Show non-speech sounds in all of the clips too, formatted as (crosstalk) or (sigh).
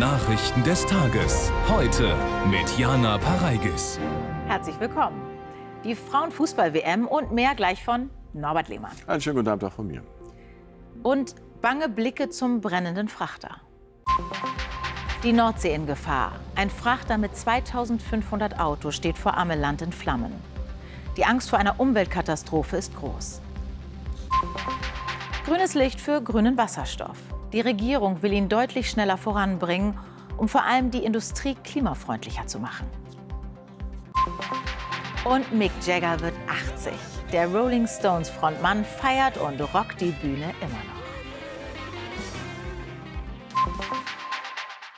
Nachrichten des Tages. Heute mit Jana Pareigis. Herzlich willkommen. Die Frauenfußball-WM und mehr gleich von Norbert Lehmann. Einen schönen guten Abend auch von mir. Und bange Blicke zum brennenden Frachter. Die Nordsee in Gefahr. Ein Frachter mit 2500 Autos steht vor Ameland in Flammen. Die Angst vor einer Umweltkatastrophe ist groß. Grünes Licht für grünen Wasserstoff. Die Regierung will ihn deutlich schneller voranbringen, um vor allem die Industrie klimafreundlicher zu machen. Und Mick Jagger wird 80. Der Rolling Stones Frontmann feiert und rockt die Bühne immer noch.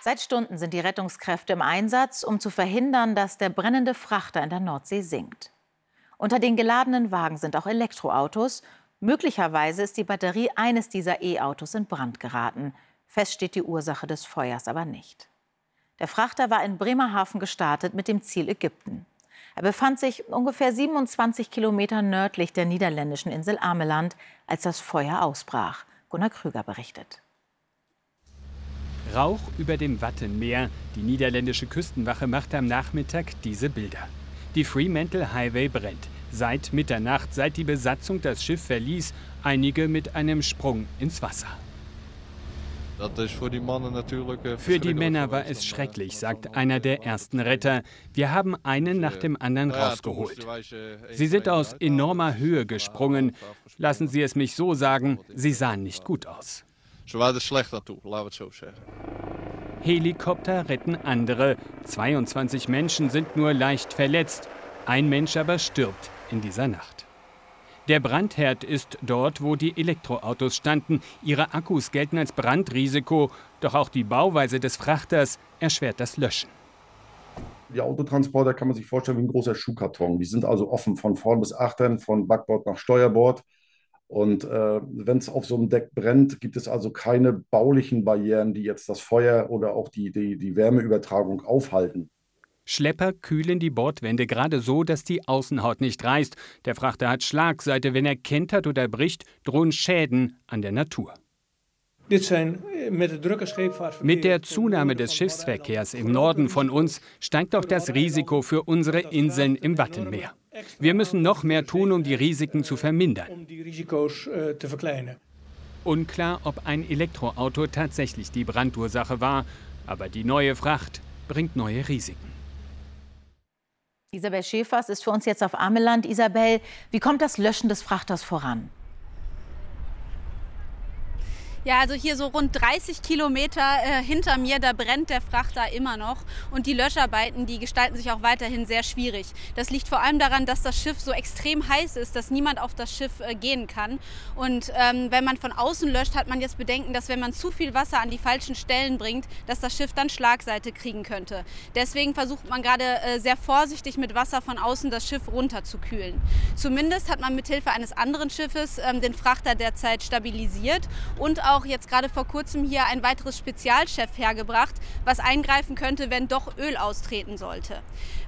Seit Stunden sind die Rettungskräfte im Einsatz, um zu verhindern, dass der brennende Frachter in der Nordsee sinkt. Unter den geladenen Wagen sind auch Elektroautos Möglicherweise ist die Batterie eines dieser E-Autos in Brand geraten. Fest steht die Ursache des Feuers aber nicht. Der Frachter war in Bremerhaven gestartet mit dem Ziel Ägypten. Er befand sich ungefähr 27 Kilometer nördlich der niederländischen Insel Ameland, als das Feuer ausbrach. Gunnar Krüger berichtet. Rauch über dem Wattenmeer. Die niederländische Küstenwache machte am Nachmittag diese Bilder. Die Fremantle Highway brennt. Seit Mitternacht, seit die Besatzung das Schiff verließ, einige mit einem Sprung ins Wasser. Für die Männer war es schrecklich, sagt einer der ersten Retter. Wir haben einen nach dem anderen rausgeholt. Sie sind aus enormer Höhe gesprungen. Lassen Sie es mich so sagen, sie sahen nicht gut aus. Helikopter retten andere. 22 Menschen sind nur leicht verletzt. Ein Mensch aber stirbt in dieser Nacht. Der Brandherd ist dort, wo die Elektroautos standen. Ihre Akkus gelten als Brandrisiko, doch auch die Bauweise des Frachters erschwert das Löschen. Die Autotransporter kann man sich vorstellen wie ein großer Schuhkarton. Die sind also offen von vorn bis achtern, von Backbord nach Steuerbord. Und äh, wenn es auf so einem Deck brennt, gibt es also keine baulichen Barrieren, die jetzt das Feuer oder auch die, die, die Wärmeübertragung aufhalten. Schlepper kühlen die Bordwände gerade so, dass die Außenhaut nicht reißt. Der Frachter hat Schlagseite. Wenn er kentert oder bricht, drohen Schäden an der Natur. Mit der Zunahme des Schiffsverkehrs im Norden von uns steigt auch das Risiko für unsere Inseln im Wattenmeer. Wir müssen noch mehr tun, um die Risiken zu vermindern. Unklar, ob ein Elektroauto tatsächlich die Brandursache war, aber die neue Fracht bringt neue Risiken. Isabel Schäfers ist für uns jetzt auf Ameland. Isabel, wie kommt das Löschen des Frachters voran? Ja, also hier so rund 30 Kilometer äh, hinter mir, da brennt der Frachter immer noch. Und die Löscharbeiten, die gestalten sich auch weiterhin sehr schwierig. Das liegt vor allem daran, dass das Schiff so extrem heiß ist, dass niemand auf das Schiff äh, gehen kann. Und ähm, wenn man von außen löscht, hat man jetzt Bedenken, dass wenn man zu viel Wasser an die falschen Stellen bringt, dass das Schiff dann Schlagseite kriegen könnte. Deswegen versucht man gerade äh, sehr vorsichtig mit Wasser von außen das Schiff runterzukühlen. Zumindest hat man mithilfe eines anderen Schiffes ähm, den Frachter derzeit stabilisiert und auch auch jetzt gerade vor kurzem hier ein weiteres Spezialchef hergebracht, was eingreifen könnte, wenn doch Öl austreten sollte.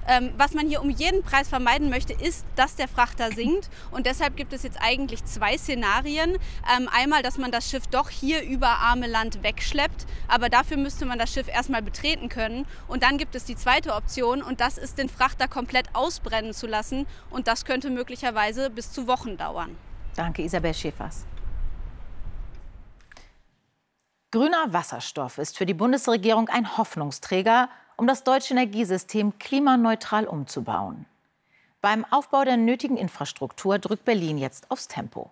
Ähm, was man hier um jeden Preis vermeiden möchte, ist, dass der Frachter sinkt. Und deshalb gibt es jetzt eigentlich zwei Szenarien. Ähm, einmal, dass man das Schiff doch hier über arme Land wegschleppt, aber dafür müsste man das Schiff erstmal betreten können. Und dann gibt es die zweite Option und das ist, den Frachter komplett ausbrennen zu lassen. Und das könnte möglicherweise bis zu Wochen dauern. Danke, Isabel Schäfers. Grüner Wasserstoff ist für die Bundesregierung ein Hoffnungsträger, um das deutsche Energiesystem klimaneutral umzubauen. Beim Aufbau der nötigen Infrastruktur drückt Berlin jetzt aufs Tempo.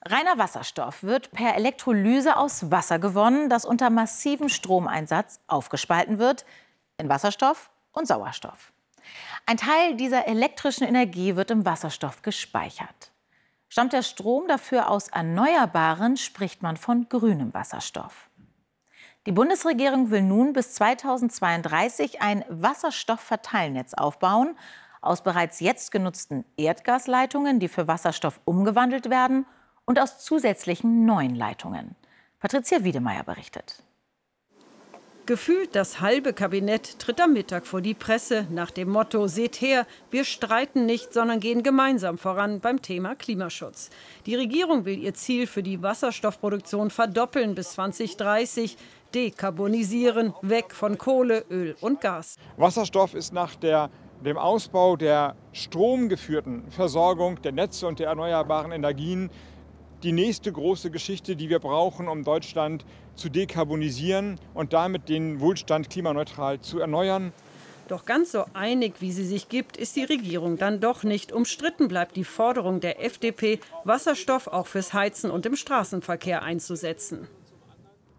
Reiner Wasserstoff wird per Elektrolyse aus Wasser gewonnen, das unter massivem Stromeinsatz aufgespalten wird in Wasserstoff und Sauerstoff. Ein Teil dieser elektrischen Energie wird im Wasserstoff gespeichert. Stammt der Strom dafür aus Erneuerbaren, spricht man von grünem Wasserstoff. Die Bundesregierung will nun bis 2032 ein Wasserstoffverteilnetz aufbauen aus bereits jetzt genutzten Erdgasleitungen, die für Wasserstoff umgewandelt werden, und aus zusätzlichen neuen Leitungen. Patricia Wiedemeyer berichtet. Gefühlt das halbe Kabinett tritt am Mittag vor die Presse nach dem Motto: Seht her, wir streiten nicht, sondern gehen gemeinsam voran beim Thema Klimaschutz. Die Regierung will ihr Ziel für die Wasserstoffproduktion verdoppeln bis 2030. dekarbonisieren, weg von Kohle, Öl und Gas. Wasserstoff ist nach der, dem Ausbau der stromgeführten Versorgung der Netze und der erneuerbaren Energien die nächste große Geschichte, die wir brauchen, um Deutschland zu dekarbonisieren und damit den Wohlstand klimaneutral zu erneuern. Doch ganz so einig, wie sie sich gibt, ist die Regierung dann doch nicht. Umstritten bleibt die Forderung der FDP, Wasserstoff auch fürs Heizen und im Straßenverkehr einzusetzen.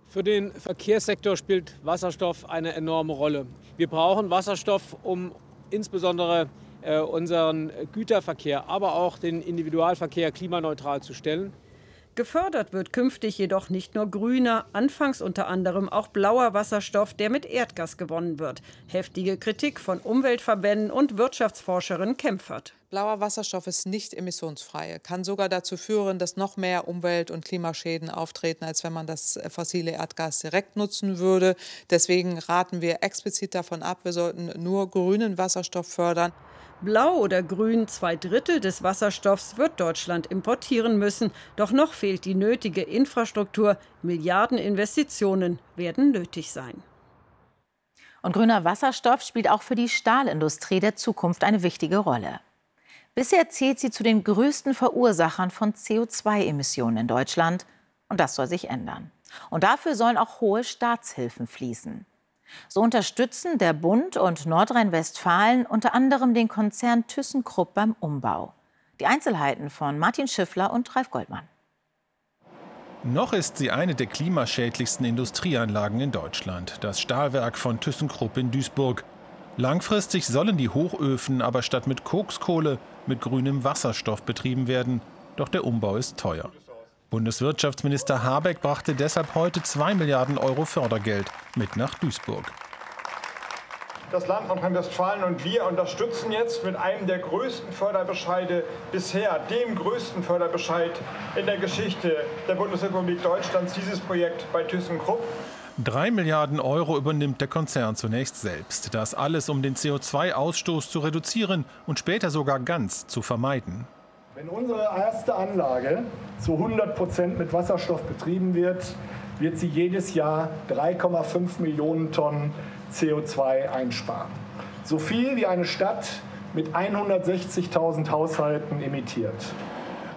Für den Verkehrssektor spielt Wasserstoff eine enorme Rolle. Wir brauchen Wasserstoff, um insbesondere äh, unseren Güterverkehr, aber auch den Individualverkehr klimaneutral zu stellen. Gefördert wird künftig jedoch nicht nur grüner, anfangs unter anderem auch blauer Wasserstoff, der mit Erdgas gewonnen wird. Heftige Kritik von Umweltverbänden und Wirtschaftsforscherin Kempfert. Blauer Wasserstoff ist nicht emissionsfrei, kann sogar dazu führen, dass noch mehr Umwelt- und Klimaschäden auftreten, als wenn man das fossile Erdgas direkt nutzen würde. Deswegen raten wir explizit davon ab, wir sollten nur grünen Wasserstoff fördern. Blau oder grün, zwei Drittel des Wasserstoffs wird Deutschland importieren müssen. Doch noch fehlt die nötige Infrastruktur. Milliardeninvestitionen werden nötig sein. Und grüner Wasserstoff spielt auch für die Stahlindustrie der Zukunft eine wichtige Rolle. Bisher zählt sie zu den größten Verursachern von CO2-Emissionen in Deutschland. Und das soll sich ändern. Und dafür sollen auch hohe Staatshilfen fließen. So unterstützen der Bund und Nordrhein-Westfalen unter anderem den Konzern ThyssenKrupp beim Umbau. Die Einzelheiten von Martin Schiffler und Ralf Goldmann. Noch ist sie eine der klimaschädlichsten Industrieanlagen in Deutschland, das Stahlwerk von ThyssenKrupp in Duisburg. Langfristig sollen die Hochöfen aber statt mit Kokskohle mit grünem Wasserstoff betrieben werden. Doch der Umbau ist teuer. Bundeswirtschaftsminister Habeck brachte deshalb heute 2 Milliarden Euro Fördergeld mit nach Duisburg. Das Land Nordrhein-Westfalen und wir unterstützen jetzt mit einem der größten Förderbescheide bisher, dem größten Förderbescheid in der Geschichte der Bundesrepublik Deutschlands, dieses Projekt bei ThyssenKrupp. Drei Milliarden Euro übernimmt der Konzern zunächst selbst. Das alles, um den CO2-Ausstoß zu reduzieren und später sogar ganz zu vermeiden. Wenn unsere erste Anlage zu 100 Prozent mit Wasserstoff betrieben wird, wird sie jedes Jahr 3,5 Millionen Tonnen CO2 einsparen. So viel wie eine Stadt mit 160.000 Haushalten emittiert.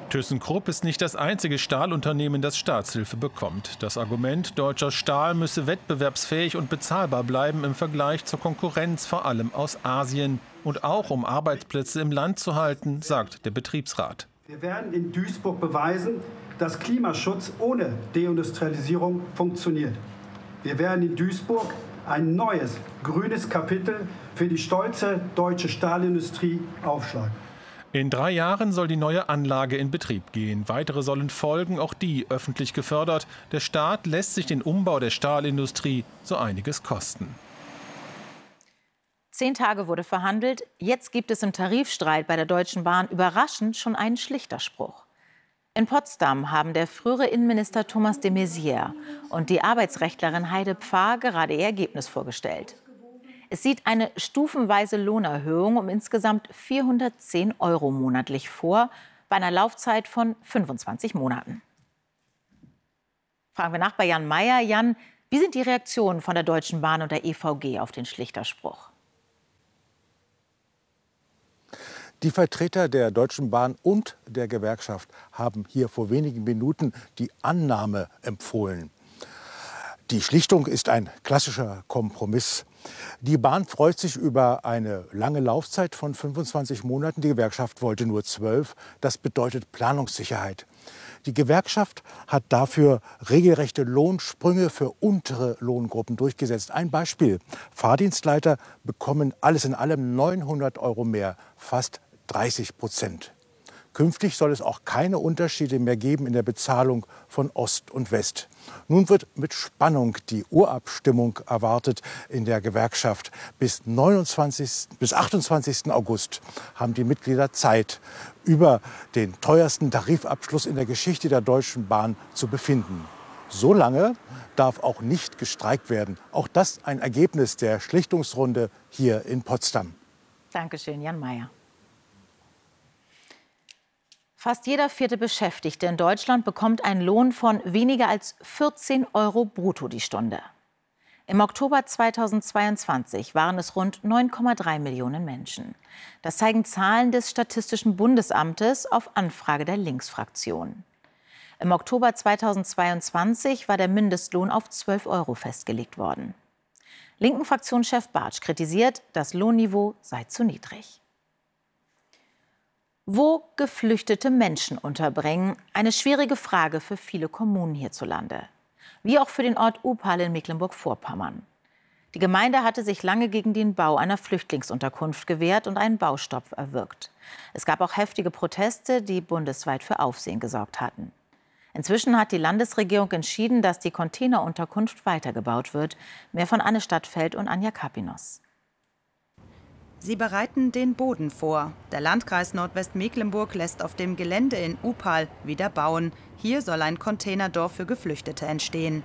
ThyssenKrupp ist nicht das einzige Stahlunternehmen, das Staatshilfe bekommt. Das Argument, deutscher Stahl müsse wettbewerbsfähig und bezahlbar bleiben im Vergleich zur Konkurrenz, vor allem aus Asien. Und auch um Arbeitsplätze im Land zu halten, sagt der Betriebsrat. Wir werden in Duisburg beweisen, dass Klimaschutz ohne Deindustrialisierung funktioniert. Wir werden in Duisburg ein neues grünes Kapitel für die stolze deutsche Stahlindustrie aufschlagen. In drei Jahren soll die neue Anlage in Betrieb gehen. Weitere sollen folgen, auch die öffentlich gefördert. Der Staat lässt sich den Umbau der Stahlindustrie so einiges kosten. Zehn Tage wurde verhandelt. Jetzt gibt es im Tarifstreit bei der Deutschen Bahn überraschend schon einen Schlichterspruch. In Potsdam haben der frühere Innenminister Thomas de Maizière und die Arbeitsrechtlerin Heide Pfarr gerade ihr Ergebnis vorgestellt. Es sieht eine stufenweise Lohnerhöhung um insgesamt 410 Euro monatlich vor, bei einer Laufzeit von 25 Monaten. Fragen wir nach bei Jan Mayer. Jan, wie sind die Reaktionen von der Deutschen Bahn und der EVG auf den Schlichterspruch? Die Vertreter der Deutschen Bahn und der Gewerkschaft haben hier vor wenigen Minuten die Annahme empfohlen. Die Schlichtung ist ein klassischer Kompromiss. Die Bahn freut sich über eine lange Laufzeit von 25 Monaten. Die Gewerkschaft wollte nur zwölf. Das bedeutet Planungssicherheit. Die Gewerkschaft hat dafür regelrechte Lohnsprünge für untere Lohngruppen durchgesetzt. Ein Beispiel. Fahrdienstleiter bekommen alles in allem 900 Euro mehr, fast 30 Prozent. Künftig soll es auch keine Unterschiede mehr geben in der Bezahlung von Ost und West. Nun wird mit Spannung die Urabstimmung erwartet in der Gewerkschaft. Bis, 29, bis 28. August haben die Mitglieder Zeit, über den teuersten Tarifabschluss in der Geschichte der Deutschen Bahn zu befinden. So lange darf auch nicht gestreikt werden. Auch das ein Ergebnis der Schlichtungsrunde hier in Potsdam. Dankeschön, Jan Mayer. Fast jeder vierte Beschäftigte in Deutschland bekommt einen Lohn von weniger als 14 Euro brutto die Stunde. Im Oktober 2022 waren es rund 9,3 Millionen Menschen. Das zeigen Zahlen des Statistischen Bundesamtes auf Anfrage der Linksfraktion. Im Oktober 2022 war der Mindestlohn auf 12 Euro festgelegt worden. Linken Fraktionschef Bartsch kritisiert, das Lohnniveau sei zu niedrig. Wo geflüchtete Menschen unterbringen, eine schwierige Frage für viele Kommunen hierzulande wie auch für den Ort Upal in Mecklenburg-Vorpommern. Die Gemeinde hatte sich lange gegen den Bau einer Flüchtlingsunterkunft gewehrt und einen Baustopp erwirkt. Es gab auch heftige Proteste, die bundesweit für Aufsehen gesorgt hatten. Inzwischen hat die Landesregierung entschieden, dass die Containerunterkunft weitergebaut wird. Mehr von Anne Stadtfeld und Anja Kapinos. Sie bereiten den Boden vor. Der Landkreis Nordwestmecklenburg lässt auf dem Gelände in Upal wieder bauen. Hier soll ein Containerdorf für Geflüchtete entstehen.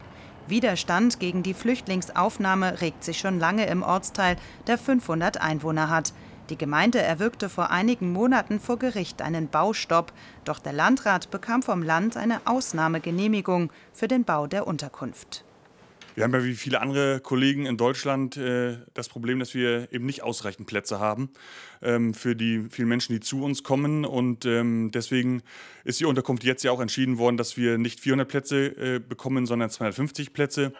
Widerstand gegen die Flüchtlingsaufnahme regt sich schon lange im Ortsteil, der 500 Einwohner hat. Die Gemeinde erwirkte vor einigen Monaten vor Gericht einen Baustopp, doch der Landrat bekam vom Land eine Ausnahmegenehmigung für den Bau der Unterkunft. Wir haben ja wie viele andere Kollegen in Deutschland äh, das Problem, dass wir eben nicht ausreichend Plätze haben ähm, für die vielen Menschen, die zu uns kommen. Und ähm, deswegen ist die Unterkunft jetzt ja auch entschieden worden, dass wir nicht 400 Plätze äh, bekommen, sondern 250 Plätze.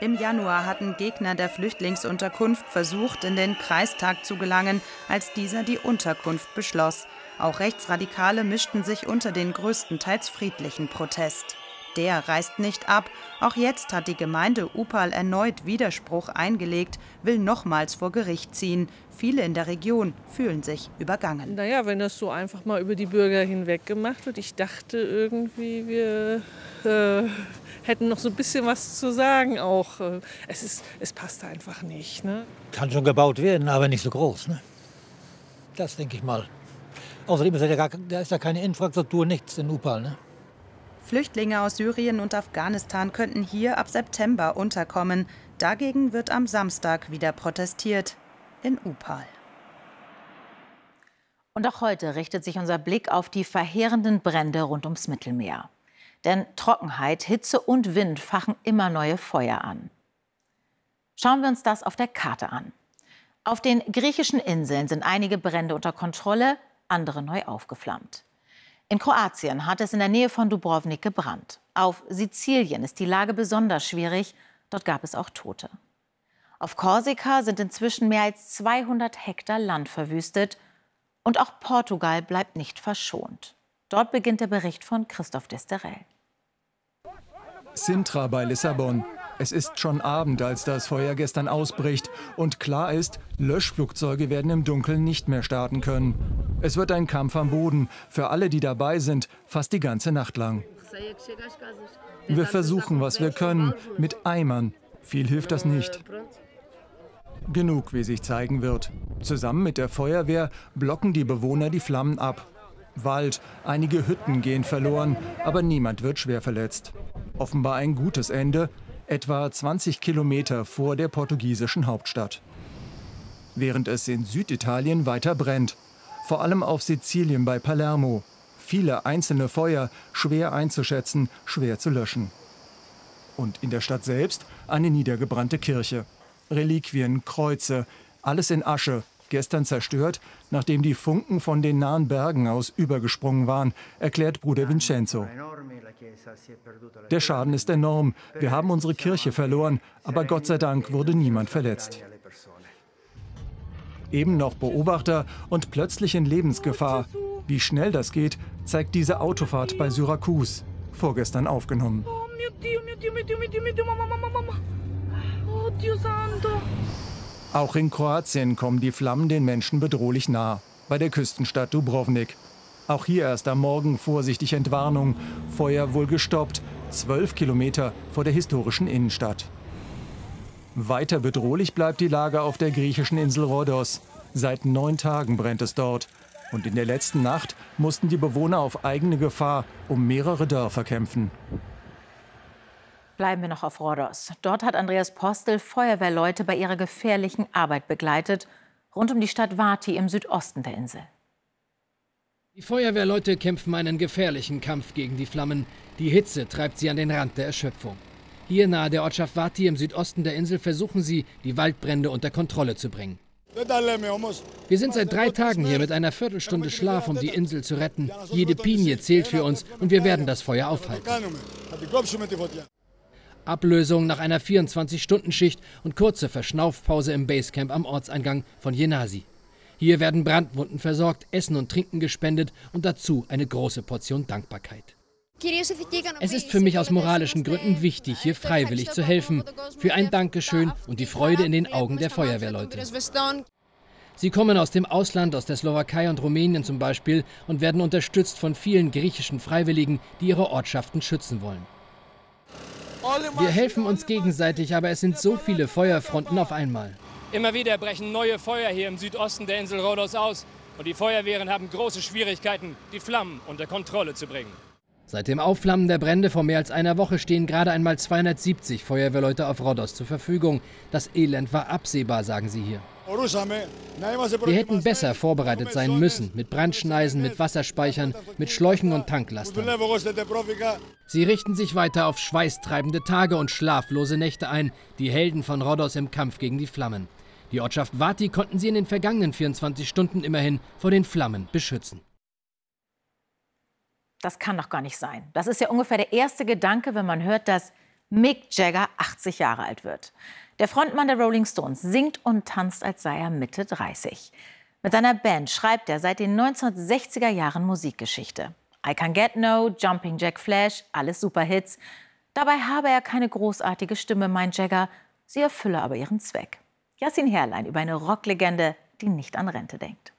Im Januar hatten Gegner der Flüchtlingsunterkunft versucht, in den Kreistag zu gelangen, als dieser die Unterkunft beschloss. Auch Rechtsradikale mischten sich unter den größtenteils friedlichen Protest. Der reißt nicht ab. Auch jetzt hat die Gemeinde Upal erneut Widerspruch eingelegt, will nochmals vor Gericht ziehen. Viele in der Region fühlen sich übergangen. Naja, wenn das so einfach mal über die Bürger hinweg gemacht wird. Ich dachte irgendwie, wir äh, hätten noch so ein bisschen was zu sagen auch. Es, ist, es passt einfach nicht. Ne? Kann schon gebaut werden, aber nicht so groß. Ne? Das denke ich mal. Außerdem ist ja, gar, da ist ja keine Infrastruktur, nichts in Upal. Ne? Flüchtlinge aus Syrien und Afghanistan könnten hier ab September unterkommen. Dagegen wird am Samstag wieder protestiert in Upal. Und auch heute richtet sich unser Blick auf die verheerenden Brände rund ums Mittelmeer. Denn Trockenheit, Hitze und Wind fachen immer neue Feuer an. Schauen wir uns das auf der Karte an. Auf den griechischen Inseln sind einige Brände unter Kontrolle, andere neu aufgeflammt. In Kroatien hat es in der Nähe von Dubrovnik gebrannt. Auf Sizilien ist die Lage besonders schwierig. Dort gab es auch Tote. Auf Korsika sind inzwischen mehr als 200 Hektar Land verwüstet. Und auch Portugal bleibt nicht verschont. Dort beginnt der Bericht von Christoph Desterel. Sintra bei Lissabon. Es ist schon Abend, als das Feuer gestern ausbricht. Und klar ist, Löschflugzeuge werden im Dunkeln nicht mehr starten können. Es wird ein Kampf am Boden, für alle, die dabei sind, fast die ganze Nacht lang. Wir versuchen, was wir können, mit Eimern. Viel hilft das nicht. Genug, wie sich zeigen wird. Zusammen mit der Feuerwehr blocken die Bewohner die Flammen ab. Wald, einige Hütten gehen verloren, aber niemand wird schwer verletzt. Offenbar ein gutes Ende, etwa 20 Kilometer vor der portugiesischen Hauptstadt. Während es in Süditalien weiter brennt, vor allem auf Sizilien bei Palermo. Viele einzelne Feuer, schwer einzuschätzen, schwer zu löschen. Und in der Stadt selbst eine niedergebrannte Kirche. Reliquien, Kreuze, alles in Asche, gestern zerstört, nachdem die Funken von den nahen Bergen aus übergesprungen waren, erklärt Bruder Vincenzo. Der Schaden ist enorm. Wir haben unsere Kirche verloren, aber Gott sei Dank wurde niemand verletzt. Eben noch Beobachter und plötzlich in Lebensgefahr. Wie schnell das geht, zeigt diese Autofahrt bei Syrakus, vorgestern aufgenommen. Oh, Dio santo. Auch in Kroatien kommen die Flammen den Menschen bedrohlich nah, bei der Küstenstadt Dubrovnik. Auch hier erst am Morgen vorsichtig Entwarnung. Feuer wohl gestoppt, zwölf Kilometer vor der historischen Innenstadt. Weiter bedrohlich bleibt die Lage auf der griechischen Insel Rhodos. Seit neun Tagen brennt es dort. Und in der letzten Nacht mussten die Bewohner auf eigene Gefahr um mehrere Dörfer kämpfen. Bleiben wir noch auf Rhodos. Dort hat Andreas Postel Feuerwehrleute bei ihrer gefährlichen Arbeit begleitet, rund um die Stadt Vati im Südosten der Insel. Die Feuerwehrleute kämpfen einen gefährlichen Kampf gegen die Flammen. Die Hitze treibt sie an den Rand der Erschöpfung. Hier nahe der Ortschaft Vati im Südosten der Insel versuchen sie, die Waldbrände unter Kontrolle zu bringen. Wir sind seit drei Tagen hier mit einer Viertelstunde Schlaf, um die Insel zu retten. Jede Pinie zählt für uns und wir werden das Feuer aufhalten. Ablösung nach einer 24-Stunden-Schicht und kurze Verschnaufpause im Basecamp am Ortseingang von Jenasi. Hier werden Brandwunden versorgt, Essen und Trinken gespendet und dazu eine große Portion Dankbarkeit. Es ist für mich aus moralischen Gründen wichtig, hier freiwillig zu helfen, für ein Dankeschön und die Freude in den Augen der Feuerwehrleute. Sie kommen aus dem Ausland, aus der Slowakei und Rumänien zum Beispiel, und werden unterstützt von vielen griechischen Freiwilligen, die ihre Ortschaften schützen wollen. Wir helfen uns gegenseitig, aber es sind so viele Feuerfronten auf einmal. Immer wieder brechen neue Feuer hier im Südosten der Insel Rhodos aus und die Feuerwehren haben große Schwierigkeiten, die Flammen unter Kontrolle zu bringen. Seit dem Aufflammen der Brände vor mehr als einer Woche stehen gerade einmal 270 Feuerwehrleute auf Rhodos zur Verfügung. Das Elend war absehbar, sagen sie hier. Wir hätten besser vorbereitet sein müssen, mit Brandschneisen, mit Wasserspeichern, mit Schläuchen und Tanklastern. Sie richten sich weiter auf schweißtreibende Tage und schlaflose Nächte ein, die Helden von Rhodos im Kampf gegen die Flammen. Die Ortschaft Vati konnten sie in den vergangenen 24 Stunden immerhin vor den Flammen beschützen. Das kann doch gar nicht sein. Das ist ja ungefähr der erste Gedanke, wenn man hört, dass Mick Jagger 80 Jahre alt wird. Der Frontmann der Rolling Stones singt und tanzt, als sei er Mitte 30. Mit seiner Band schreibt er seit den 1960er Jahren Musikgeschichte. I Can Get No, Jumping Jack Flash, alles Superhits. Dabei habe er keine großartige Stimme, meint Jagger. Sie erfülle aber ihren Zweck. Yassin Herrlein über eine Rocklegende, die nicht an Rente denkt.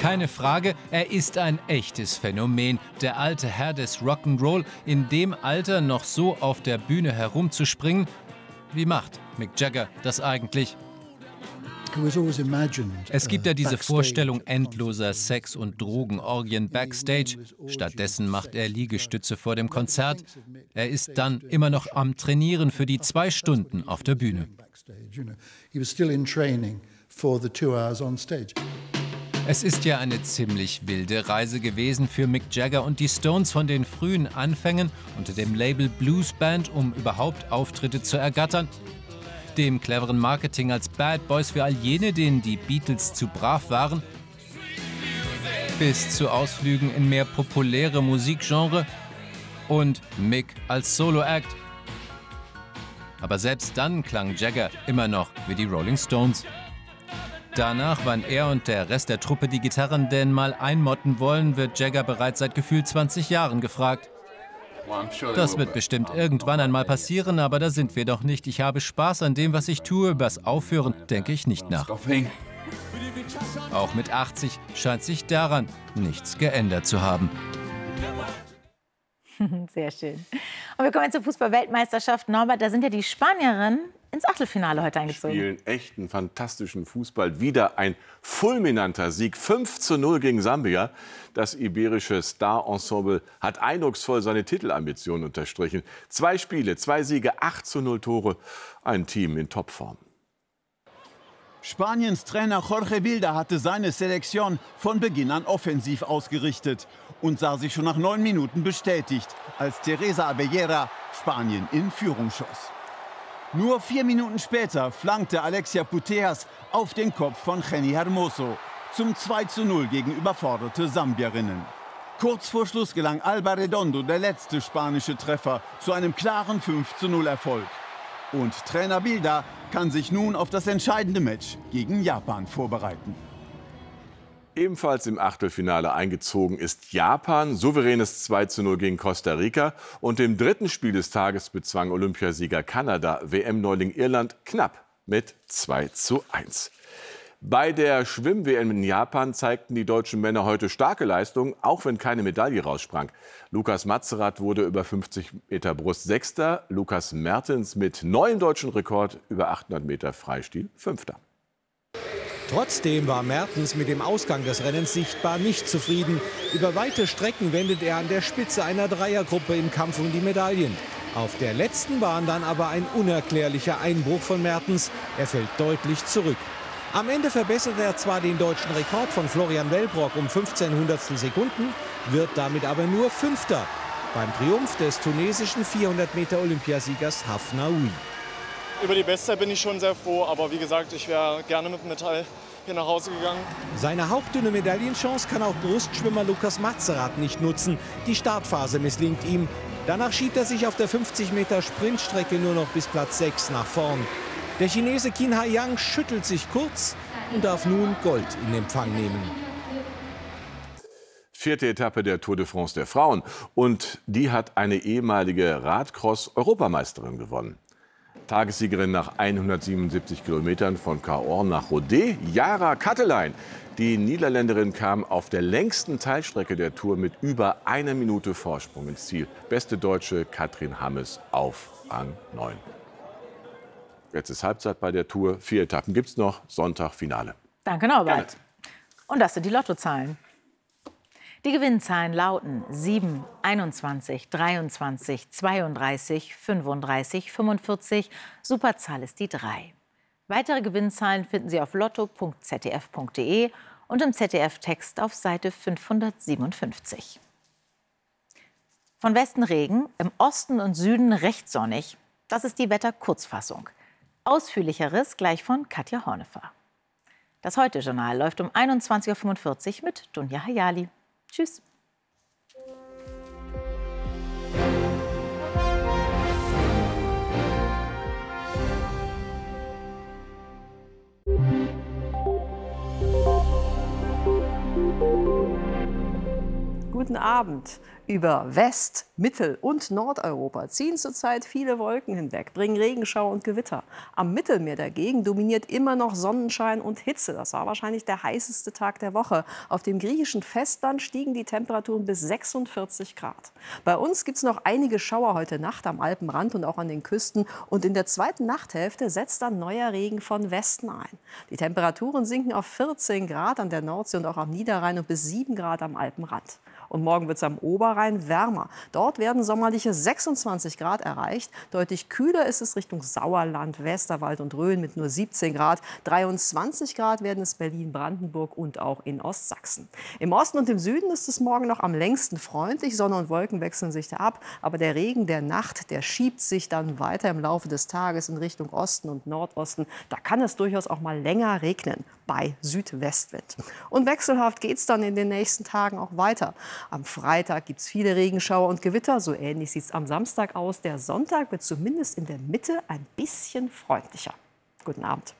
Keine Frage, er ist ein echtes Phänomen. Der alte Herr des Rock'n'Roll, in dem Alter noch so auf der Bühne herumzuspringen. Wie macht Mick Jagger das eigentlich? Es gibt ja diese Vorstellung endloser Sex- und Drogenorgien backstage. Stattdessen macht er Liegestütze vor dem Konzert. Er ist dann immer noch am Trainieren für die zwei Stunden auf der Bühne. Es ist ja eine ziemlich wilde Reise gewesen für Mick Jagger und die Stones von den frühen Anfängen unter dem Label Blues Band, um überhaupt Auftritte zu ergattern, dem cleveren Marketing als Bad Boys für all jene, denen die Beatles zu brav waren, bis zu Ausflügen in mehr populäre Musikgenre und Mick als Solo-Act. Aber selbst dann klang Jagger immer noch wie die Rolling Stones. Danach, wann er und der Rest der Truppe die Gitarren denn mal einmotten wollen, wird Jagger bereits seit gefühlt 20 Jahren gefragt. Das wird bestimmt irgendwann einmal passieren, aber da sind wir doch nicht. Ich habe Spaß an dem, was ich tue. Übers Aufhören denke ich nicht nach. Auch mit 80 scheint sich daran nichts geändert zu haben. (laughs) Sehr schön. Und wir kommen zur Fußball-Weltmeisterschaft. Norbert, da sind ja die Spanierinnen ins Achtelfinale heute eingezogen. Spielen echten fantastischen Fußball. Wieder ein fulminanter Sieg. 5 zu 0 gegen Sambia. Das iberische Star-Ensemble hat eindrucksvoll seine Titelambitionen unterstrichen. Zwei Spiele, zwei Siege, 8 zu 0 Tore. Ein Team in Topform. Spaniens Trainer Jorge Wilda hatte seine Selektion von Beginn an offensiv ausgerichtet und sah sich schon nach neun Minuten bestätigt, als Teresa Abellera Spanien in Führung schoss. Nur vier Minuten später flankte Alexia Puteas auf den Kopf von Jenny Hermoso zum 2 zu 0 gegen überforderte Sambierinnen. Kurz vor Schluss gelang Alba Redondo der letzte spanische Treffer zu einem klaren 5 zu 0 Erfolg. Und Trainer Bilda kann sich nun auf das entscheidende Match gegen Japan vorbereiten. Ebenfalls im Achtelfinale eingezogen ist Japan. Souveränes 2 zu 0 gegen Costa Rica. Und im dritten Spiel des Tages bezwang Olympiasieger Kanada WM-Neuling Irland knapp mit 2 zu 1. Bei der Schwimm-WM in Japan zeigten die deutschen Männer heute starke Leistungen, auch wenn keine Medaille raussprang. Lukas Matzerath wurde über 50 Meter Brust Sechster, Lukas Mertens mit neuem deutschen Rekord über 800 Meter Freistil Fünfter. Trotzdem war Mertens mit dem Ausgang des Rennens sichtbar nicht zufrieden. Über weite Strecken wendet er an der Spitze einer Dreiergruppe im Kampf um die Medaillen. Auf der letzten Bahn dann aber ein unerklärlicher Einbruch von Mertens. Er fällt deutlich zurück. Am Ende verbessert er zwar den deutschen Rekord von Florian Wellbrock um 15 Hundertstel Sekunden, wird damit aber nur Fünfter. beim Triumph des tunesischen 400 Meter Olympiasiegers Hafnaoui. Über die Bestzeit bin ich schon sehr froh, aber wie gesagt, ich wäre gerne mit Metall hier nach Hause gegangen. Seine hauchdünne Medaillenchance kann auch Brustschwimmer Lukas Matzerath nicht nutzen. Die Startphase misslingt ihm. Danach schiebt er sich auf der 50 Meter Sprintstrecke nur noch bis Platz 6 nach vorn. Der Chinese Qin Haiyang schüttelt sich kurz und darf nun Gold in Empfang nehmen. Vierte Etappe der Tour de France der Frauen. Und die hat eine ehemalige Radcross-Europameisterin gewonnen. Tagessiegerin nach 177 Kilometern von Cahors nach Rodez, Jara Kattelein. Die Niederländerin kam auf der längsten Teilstrecke der Tour mit über einer Minute Vorsprung ins Ziel. Beste Deutsche Katrin Hammes auf Rang 9. Jetzt ist Halbzeit bei der Tour. Vier Etappen gibt es noch. Sonntag Finale. Danke, Norbert. Und das sind die Lottozahlen. Die Gewinnzahlen lauten 7, 21, 23, 32, 35, 45. Superzahl ist die 3. Weitere Gewinnzahlen finden Sie auf lotto.zdf.de und im ZDF-Text auf Seite 557. Von Westen Regen, im Osten und Süden recht sonnig. Das ist die Wetterkurzfassung. Ausführlicheres gleich von Katja Hornefer. Das Heute-Journal läuft um 21.45 Uhr mit Dunja Hayali. Tschüss. Guten Abend. Über West-, Mittel- und Nordeuropa ziehen zurzeit viele Wolken hinweg, bringen Regenschauer und Gewitter. Am Mittelmeer dagegen dominiert immer noch Sonnenschein und Hitze. Das war wahrscheinlich der heißeste Tag der Woche. Auf dem griechischen Festland stiegen die Temperaturen bis 46 Grad. Bei uns gibt es noch einige Schauer heute Nacht am Alpenrand und auch an den Küsten. Und in der zweiten Nachthälfte setzt dann neuer Regen von Westen ein. Die Temperaturen sinken auf 14 Grad an der Nordsee und auch am Niederrhein und bis 7 Grad am Alpenrand. Und morgen wird es am Oberrhein wärmer. Dort werden sommerliche 26 Grad erreicht. Deutlich kühler ist es Richtung Sauerland, Westerwald und Rhön mit nur 17 Grad. 23 Grad werden es Berlin, Brandenburg und auch in Ostsachsen. Im Osten und im Süden ist es morgen noch am längsten freundlich. Sonne und Wolken wechseln sich da ab. Aber der Regen der Nacht, der schiebt sich dann weiter im Laufe des Tages in Richtung Osten und Nordosten. Da kann es durchaus auch mal länger regnen bei Südwestwind. Und wechselhaft geht es dann in den nächsten Tagen auch weiter. Am Freitag gibt es viele Regenschauer und Gewitter. So ähnlich sieht es am Samstag aus. Der Sonntag wird zumindest in der Mitte ein bisschen freundlicher. Guten Abend.